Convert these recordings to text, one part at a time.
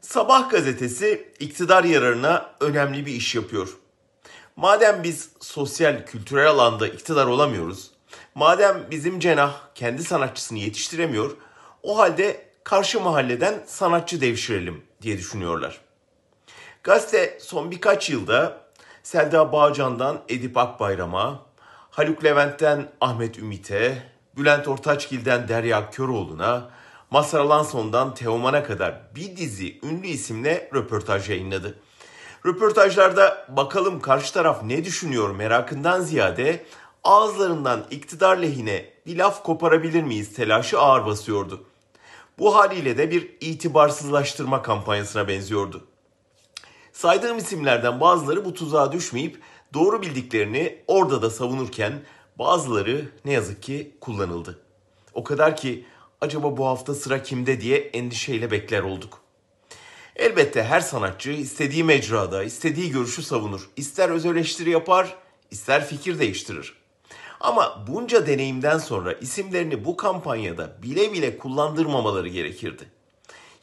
Sabah gazetesi iktidar yararına önemli bir iş yapıyor. Madem biz sosyal, kültürel alanda iktidar olamıyoruz, madem bizim cenah kendi sanatçısını yetiştiremiyor, o halde karşı mahalleden sanatçı devşirelim diye düşünüyorlar. Gazete son birkaç yılda Selda Bağcan'dan Edip Akbayram'a, Haluk Levent'ten Ahmet Ümit'e, Bülent Ortaçgil'den Derya Köroğlu'na, Mazhar Alanson'dan Teoman'a kadar bir dizi ünlü isimle röportaj yayınladı. Röportajlarda bakalım karşı taraf ne düşünüyor merakından ziyade ağızlarından iktidar lehine bir laf koparabilir miyiz telaşı ağır basıyordu. Bu haliyle de bir itibarsızlaştırma kampanyasına benziyordu. Saydığım isimlerden bazıları bu tuzağa düşmeyip doğru bildiklerini orada da savunurken bazıları ne yazık ki kullanıldı. O kadar ki acaba bu hafta sıra kimde diye endişeyle bekler olduk. Elbette her sanatçı istediği mecrada, istediği görüşü savunur. İster öz eleştiri yapar, ister fikir değiştirir. Ama bunca deneyimden sonra isimlerini bu kampanyada bile bile kullandırmamaları gerekirdi.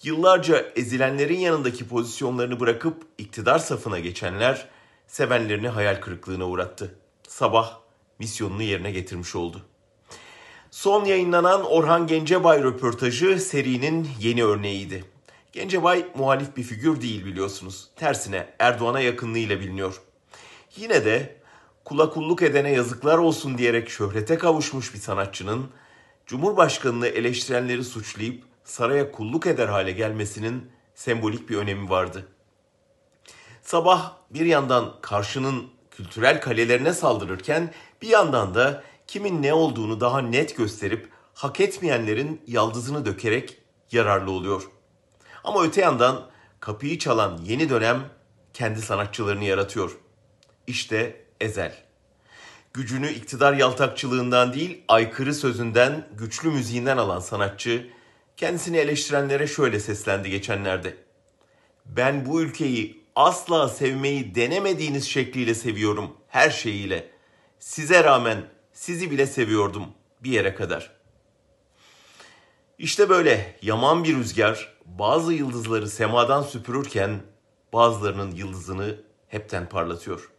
Yıllarca ezilenlerin yanındaki pozisyonlarını bırakıp iktidar safına geçenler sevenlerini hayal kırıklığına uğrattı. Sabah misyonunu yerine getirmiş oldu. Son yayınlanan Orhan Gencebay röportajı serinin yeni örneğiydi. Gencebay muhalif bir figür değil biliyorsunuz. Tersine Erdoğan'a yakınlığıyla biliniyor. Yine de kula kulluk edene yazıklar olsun diyerek şöhrete kavuşmuş bir sanatçının Cumhurbaşkanını eleştirenleri suçlayıp saraya kulluk eder hale gelmesinin sembolik bir önemi vardı. Sabah bir yandan karşının kültürel kalelerine saldırırken bir yandan da kimin ne olduğunu daha net gösterip hak etmeyenlerin yaldızını dökerek yararlı oluyor. Ama öte yandan kapıyı çalan yeni dönem kendi sanatçılarını yaratıyor. İşte Ezel. Gücünü iktidar yaltakçılığından değil, aykırı sözünden, güçlü müziğinden alan sanatçı, kendisini eleştirenlere şöyle seslendi geçenlerde. Ben bu ülkeyi asla sevmeyi denemediğiniz şekliyle seviyorum, her şeyiyle. Size rağmen sizi bile seviyordum bir yere kadar. İşte böyle yaman bir rüzgar bazı yıldızları semadan süpürürken bazılarının yıldızını hepten parlatıyor.